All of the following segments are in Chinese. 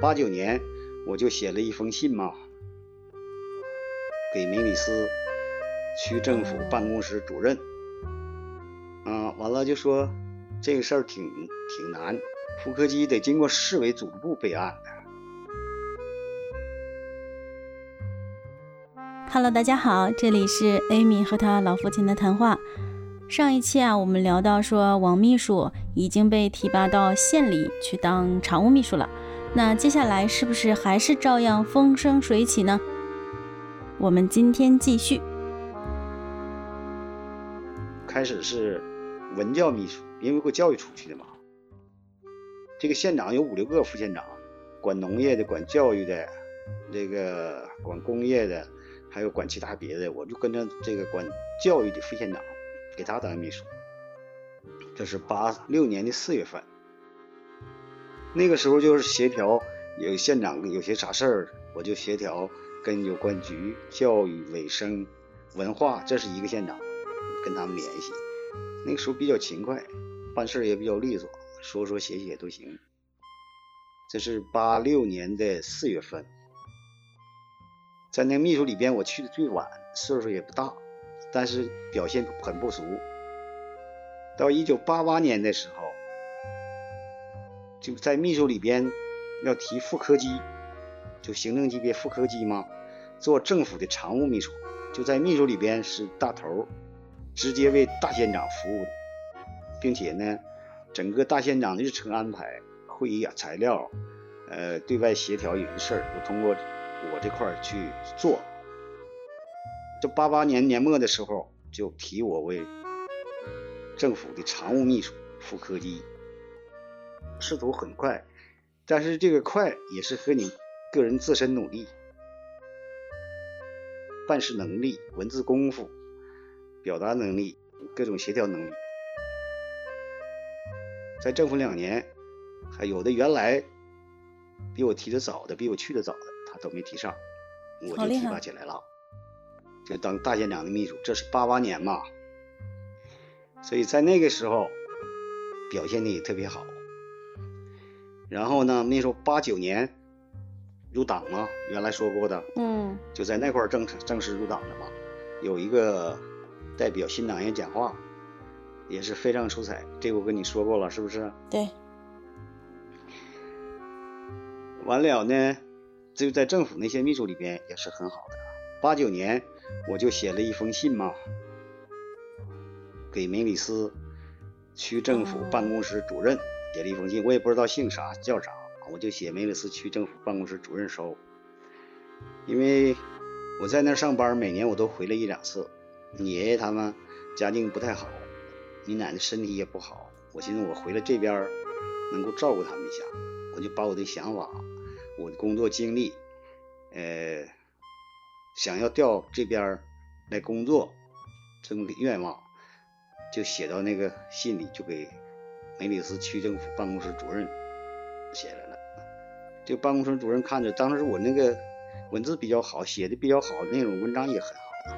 八九年我就写了一封信嘛，给梅里斯区政府办公室主任，啊，完了就说这个事儿挺挺难，副科级得经过市委组织部备案的。Hello，大家好，这里是 Amy 和他老父亲的谈话。上一期啊，我们聊到说王秘书已经被提拔到县里去当常务秘书了。那接下来是不是还是照样风生水起呢？我们今天继续。开始是文教秘书，因为我教育出去的嘛。这个县长有五六个副县长，管农业的，管教育的，这个管工业的。还有管其他别的，我就跟着这个管教育的副县长，给他当秘书。这是八六年的四月份，那个时候就是协调有县长有些啥事儿，我就协调跟有关局、教育、卫生、文化，这是一个县长，跟他们联系。那个时候比较勤快，办事也比较利索，说说写写都行。这是八六年的四月份。在那个秘书里边，我去的最晚，岁数也不大，但是表现很不俗。到一九八八年的时候，就在秘书里边要提副科级，就行政级别副科级嘛，做政府的常务秘书，就在秘书里边是大头，直接为大县长服务的，并且呢，整个大县长的日程安排、会议啊、材料，呃，对外协调有些事儿都通过。我这块去做，这八八年年末的时候就提我为政府的常务秘书、副科级，仕途很快，但是这个快也是和你个人自身努力、办事能力、文字功夫、表达能力、各种协调能力，在政府两年，还有的原来比我提的早的，比我去的早的。他都没提上，我就提拔起来了，就当大县长的秘书。这是八八年嘛，所以在那个时候表现的也特别好。然后呢，那时候八九年入党嘛，原来说过的，嗯，就在那块正正式入党的嘛。有一个代表新党员讲话，也是非常出彩。这个我跟你说过了，是不是？对。完了呢。就在政府那些秘书里边也是很好的。八九年我就写了一封信嘛，给梅里斯区政府办公室主任写了一封信，我也不知道姓啥叫啥，我就写梅里斯区政府办公室主任收。因为我在那儿上班，每年我都回来一两次。你爷爷他们家境不太好，你奶奶身体也不好，我寻思我回来这边能够照顾他们一下，我就把我的想法。我的工作经历，呃，想要调这边来工作，这么个愿望，就写到那个信里，就给梅里斯区政府办公室主任写来了。这办公室主任看着，当时我那个文字比较好，写的比较好，那种文章也很好。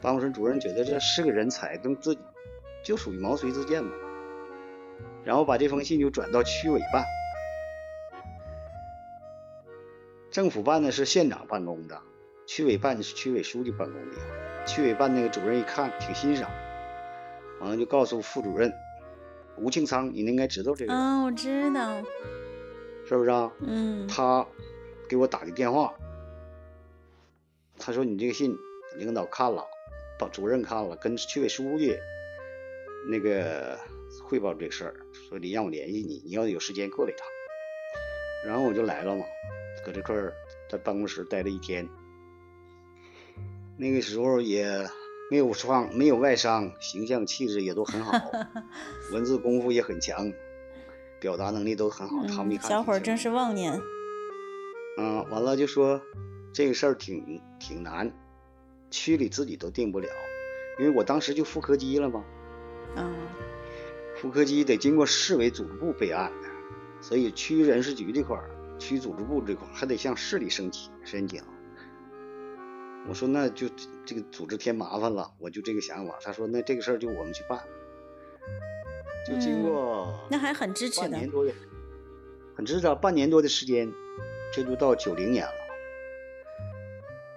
办公室主任觉得这是个人才，跟自己就属于毛遂自荐嘛。然后把这封信就转到区委办。政府办的是县长办公的，区委办的是区委书记办公的。区委办那个主任一看挺欣赏，完了就告诉副主任吴庆仓，你应该知道这个人啊，我知道，是不是啊？嗯，他给我打的电话，他说你这个信领导看了，把主任看了，跟区委书记那个汇报这个事儿，说你让我联系你，你要有时间过来一趟。然后我就来了嘛。搁这块儿在办公室待了一天，那个时候也没有创，没有外伤，形象气质也都很好，文字功夫也很强，表达能力都很好。他们一看，小伙真是旺年。嗯，完了就说这个事儿挺挺难，区里自己都定不了，因为我当时就副科级了嘛。嗯。副科级得经过市委组织部备案，所以区人事局这块儿。区组织部这块还得向市里申请申请。我说那就这个组织添麻烦了，我就这个想法。他说那这个事儿就我们去办。就经过那还很支持的，半年多的，很支持啊，半年多的时间这就到九零年了。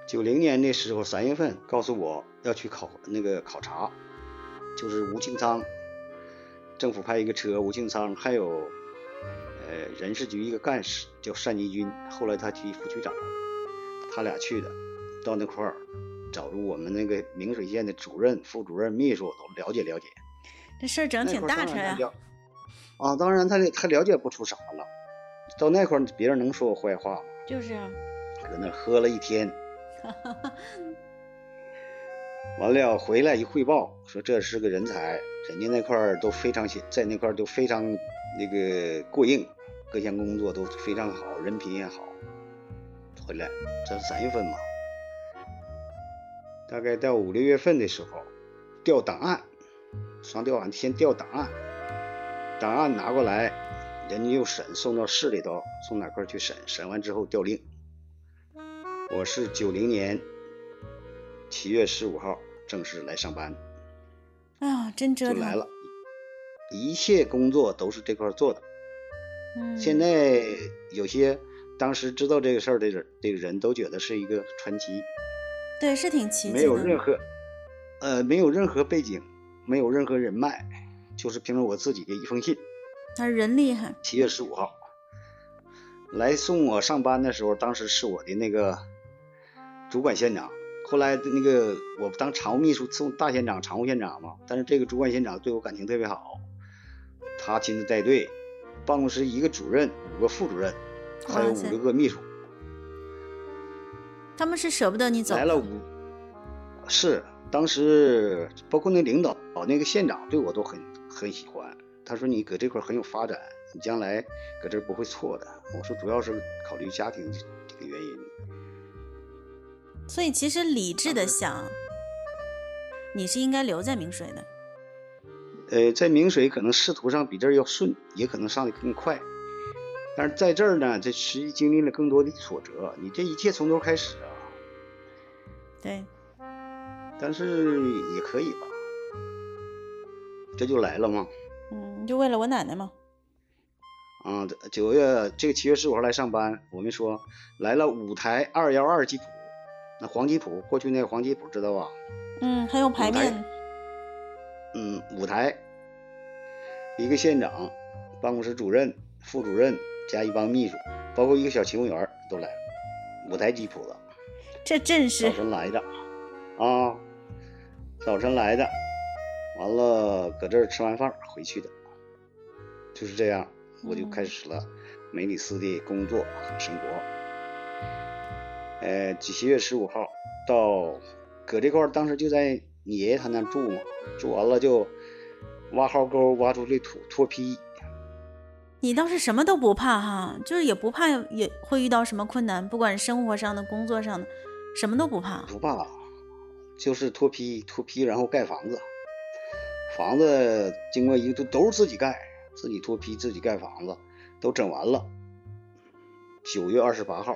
九零年那时候三月份，告诉我要去考那个考察，就是吴庆昌，政府派一个车，吴庆昌还有呃人事局一个干事叫单吉军，后来他提副局长，他俩去的，到那块儿找着我们那个明水县的主任、副主任、秘书都了解了解。这事儿整挺大车呀。啊，当然他他了解不出啥了。到那块儿，别人能说我坏话吗？就是啊。搁那喝了一天，完了回来一汇报，说这是个人才，人家那块儿都非常在那块儿都非常那个过硬，各项工作都非常好，人品也好。回来，这是三月份嘛，大概到五六月份的时候，调档案，上调案先调档案，档案拿过来。人家又审，送到市里头，送哪块去审？审完之后调令。我是九零年七月十五号正式来上班。哎呀，真折腾！就来了，一切工作都是这块做的。嗯。现在有些当时知道这个事儿的人，这个人都觉得是一个传奇。对，是挺奇没有任何，呃，没有任何背景，没有任何人脉，就是凭着我自己的一封信。他人厉害。七月十五号来送我上班的时候，当时是我的那个主管县长。后来那个我当常务秘书送大县长、常务县长嘛。但是这个主管县长对我感情特别好，他亲自带队，办公室一个主任、五个副主任，还有五六个秘书。他们是舍不得你走。来了五，是当时包括那领导、那个县长对我都很很喜欢。他说：“你搁这块很有发展，你将来搁这不会错的。”我说：“主要是考虑家庭这个原因。”所以其实理智的想，你是应该留在明水的。呃，在明水可能仕途上比这儿要顺，也可能上的更快。但是在这儿呢，这实际经历了更多的挫折。你这一切从头开始啊。对。但是也可以吧，这就来了吗？嗯，就为了我奶奶嘛。啊，九月这个七月十五号来上班，我们说来了五台二幺二吉普，那黄吉普过去那个黄吉普知道吧？嗯，还有牌面。嗯，五台，一个县长、办公室主任、副主任加一帮秘书，包括一个小勤务员都来了，五台吉普了。这阵势。早晨来的啊，早晨来的。完了，搁这儿吃完饭回去的，就是这样，我就开始了梅里斯的工作和生活。呃，七月十五号到搁这块儿，当时就在你爷爷他那住嘛，住完了就挖壕沟，挖出这土脱坯。你倒是什么都不怕哈，就是也不怕也会遇到什么困难，不管生活上的、工作上的，什么都不怕。不怕，就是脱坯，脱坯然后盖房子。房子经过一个都都是自己盖，自己脱坯，自己盖房子，都整完了。九月二十八号。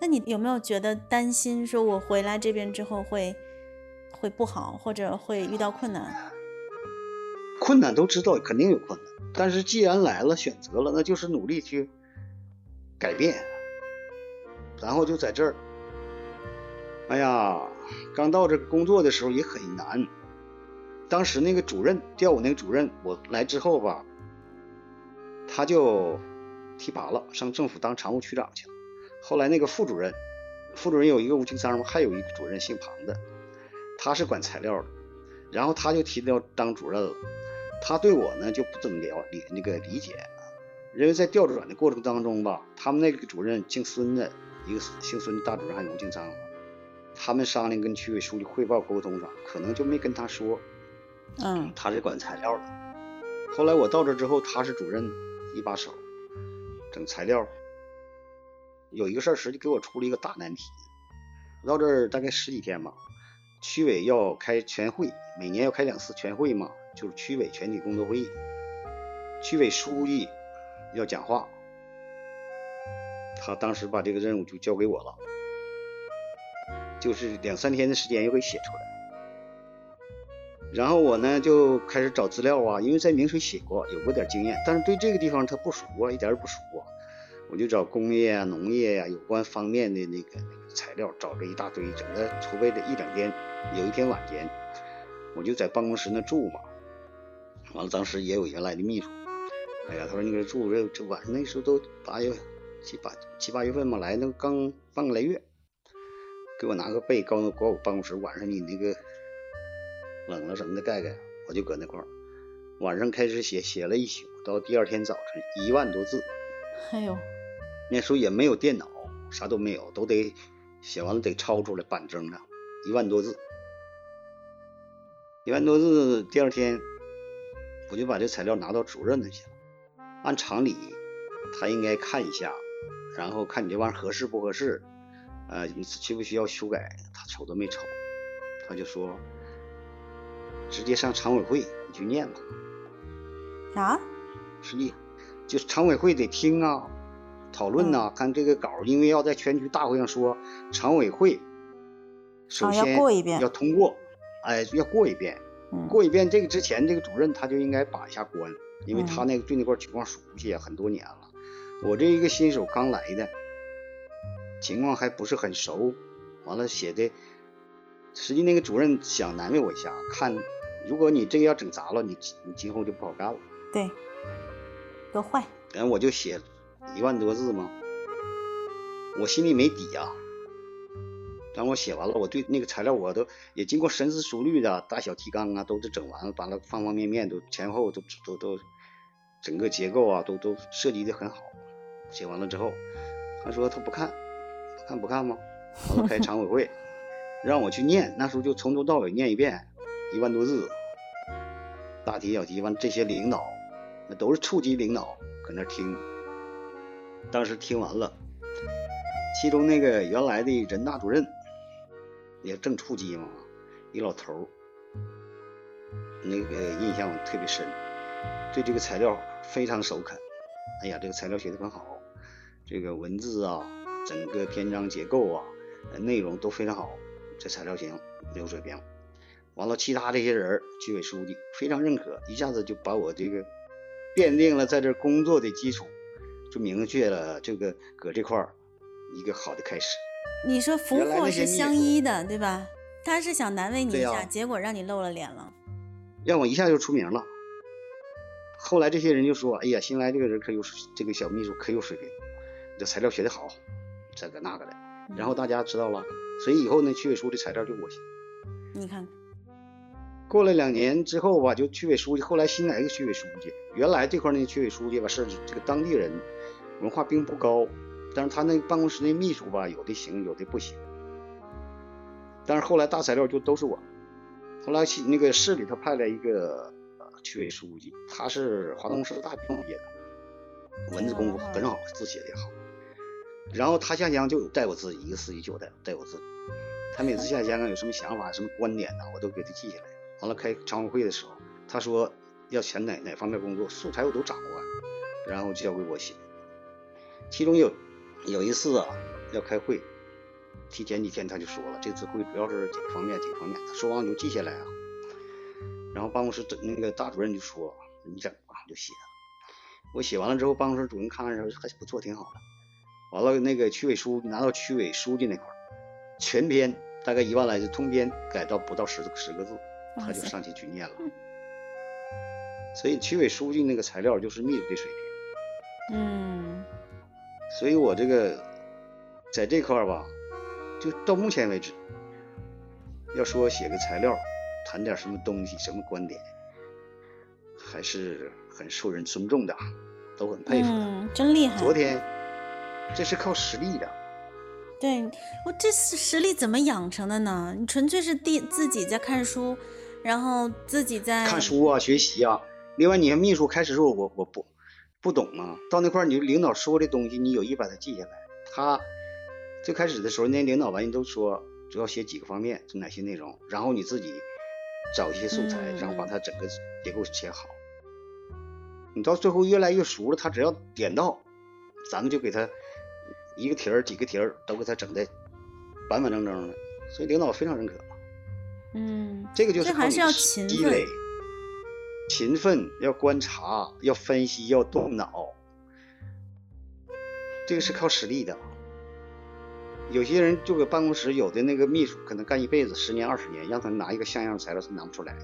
那你有没有觉得担心？说我回来这边之后会会不好，或者会遇到困难？困难都知道，肯定有困难。但是既然来了，选择了，那就是努力去改变。然后就在这儿，哎呀，刚到这工作的时候也很难。当时那个主任调我那个主任，我来之后吧，他就提拔了，上政府当常务区长去了。后来那个副主任，副主任有一个吴庆三嘛，还有一个主任姓庞的，他是管材料的，然后他就提调当主任了。他对我呢就不怎么了理那个理解，因为在调转的过程当中吧，他们那个主任姓孙的，一个姓孙的大主任还有吴庆昌，他们商量跟区委书记汇报沟通上，可能就没跟他说。嗯，他是管材料的。后来我到这之后，他是主任一把手，整材料。有一个事儿，实际给我出了一个大难题。到这儿大概十几天吧，区委要开全会，每年要开两次全会嘛，就是区委全体工作会议。区委书记要讲话，他当时把这个任务就交给我了，就是两三天的时间又给写出来。然后我呢就开始找资料啊，因为在明水写过，有过点经验，但是对这个地方他不熟啊，一点也不熟啊。我就找工业啊、农业呀、有关方面的那个那个材料，找了一大堆，整个筹备了一两天。有一天晚间，我就在办公室那住嘛，完了当时也有原来的秘书。哎呀，他说你搁这住，这这晚上那时候都八月七八七八月份嘛，来那刚半个来月，给我拿个被，告诉管我办公室晚上你那个冷了什么的盖盖，我就搁那块儿，晚上开始写，写了一宿，到第二天早晨一万多字。哎呦，那时候也没有电脑，啥都没有，都得写完了得抄出来板正的，一万多字，一万多字，第二天我就把这材料拿到主任那去了。按常理，他应该看一下，然后看你这玩意儿合适不合适，呃，你需不需要修改？他瞅都没瞅，他就说直接上常委会你去念吧。啥？实际就是常委会得听啊，讨论呐，看这个稿，因为要在全局大会上说，常委会首先要通过，哎，要过一遍，过一遍这个之前这个主任他就应该把一下关。因为他那个对那块情况熟悉啊，很多年了。我这一个新手刚来的，情况还不是很熟。完了写的，实际那个主任想难为我一下，看如果你这个要整砸了，你你今后就不好干了。对，多坏。然后我就写一万多字嘛，我心里没底呀。当我写完了，我对那个材料我都也经过深思熟虑的，大小提纲啊都是整完了，完了方方面面都前后都都都。整个结构啊，都都设计的很好。写完了之后，他说他不看，不看不看吗？完了开常委会，让我去念。那时候就从头到尾念一遍，一万多字，大题小题。完这些领导，那都是处级领导搁那听。当时听完了，其中那个原来的人大主任，也正处级嘛，一老头那个印象特别深，对这个材料。非常首肯，哎呀，这个材料写的很好，这个文字啊，整个篇章结构啊，内容都非常好，这材料行，有水平。完了，其他这些人，区委书记非常认可，一下子就把我这个奠定了在这工作的基础，就明确了这个搁这块儿一个好的开始。你说福祸是相依的，对吧？他是想难为你一下，结果让你露了脸了，让我一下就出名了。后来这些人就说：“哎呀，新来这个人可有这个小秘书可有水平，这材料写得好，这个那个的。”然后大家知道了，所以以后呢，区委书记材料就我写。你看，过了两年之后吧，就区委书记，后来新来一个区委书记，原来这块那区委书记吧是这个当地人，文化并不高，但是他那办公室那秘书吧，有的行，有的不行。但是后来大材料就都是我。后来那个市里头派来一个。区委书记，他是华东师大毕业的，文字功夫很好，字写的也好。然后他下乡就带我自己，一个司机就带带我自己。他每次下乡啊，有什么想法、什么观点呢，我都给他记下来。完了开常委会的时候，他说要选哪哪方面工作，素材我都掌握，然后交给我写。其中有有一次啊，要开会，提前几天他就说了，这次会主要是几个方面，几个方面。他说完就记下来啊。然后办公室整那个大主任就说：“你整吧，就写。”我写完了之后，办公室主任看看说还不错，挺好的。完了，那个区委书记拿到区委书记那块儿，全篇大概一万来字，通篇改到不到十十个字，他就上去去念了。所以区委书记那个材料就是秘书的水平。嗯。所以我这个在这块儿吧，就到目前为止，要说写个材料。谈点什么东西，什么观点，还是很受人尊重的，都很佩服。嗯，真厉害。昨天，这是靠实力的。对我这实力怎么养成的呢？你纯粹是第自己在看书，然后自己在看书啊，学习啊。另外，你看秘书开始时候我我不不懂啊，到那块儿你领导说的东西，你有意把它记下来。他最开始的时候，那领导完，人都说主要写几个方面，就哪些内容，然后你自己。找一些素材，然后把它整个结构写好。你到最后越来越熟了，他只要点到，咱们就给他一个题儿、几个题儿都给他整的板板正正的，所以领导非常认可。嗯，这个就是还是要勤奋，勤奋要观察，要分析，要动脑。这个是靠实力的。有些人就搁办公室，有的那个秘书可能干一辈子，十年二十年，让他拿一个像样的材料，他拿不出来。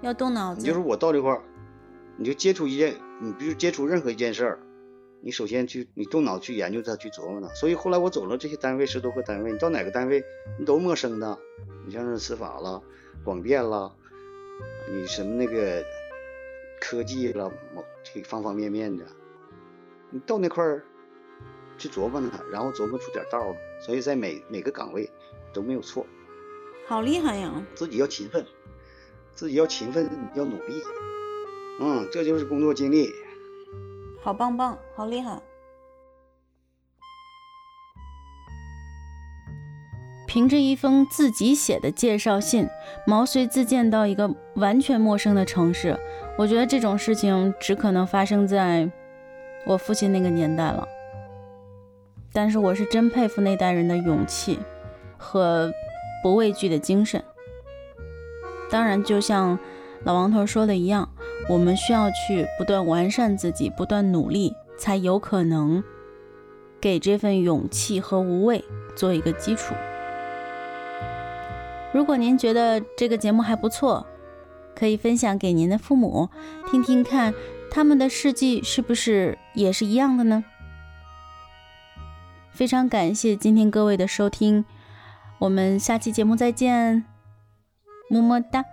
要动脑子。你就是我到这块儿，你就接触一件，你比如接触任何一件事儿，你首先去，你动脑去研究它，去琢磨它。所以后来我走了这些单位，十多个单位，你到哪个单位，你都陌生的。你像是司法了、广电了，你什么那个科技了，某这方方面面的，你到那块儿。去琢磨它，然后琢磨出点道儿，所以在每每个岗位都没有错。好厉害呀！自己要勤奋，自己要勤奋，要努力。嗯，这就是工作经历。好棒棒，好厉害！凭着一封自己写的介绍信，毛遂自荐到一个完全陌生的城市，我觉得这种事情只可能发生在我父亲那个年代了。但是我是真佩服那代人的勇气和不畏惧的精神。当然，就像老王头说的一样，我们需要去不断完善自己，不断努力，才有可能给这份勇气和无畏做一个基础。如果您觉得这个节目还不错，可以分享给您的父母听听看，他们的事迹是不是也是一样的呢？非常感谢今天各位的收听，我们下期节目再见，么么哒。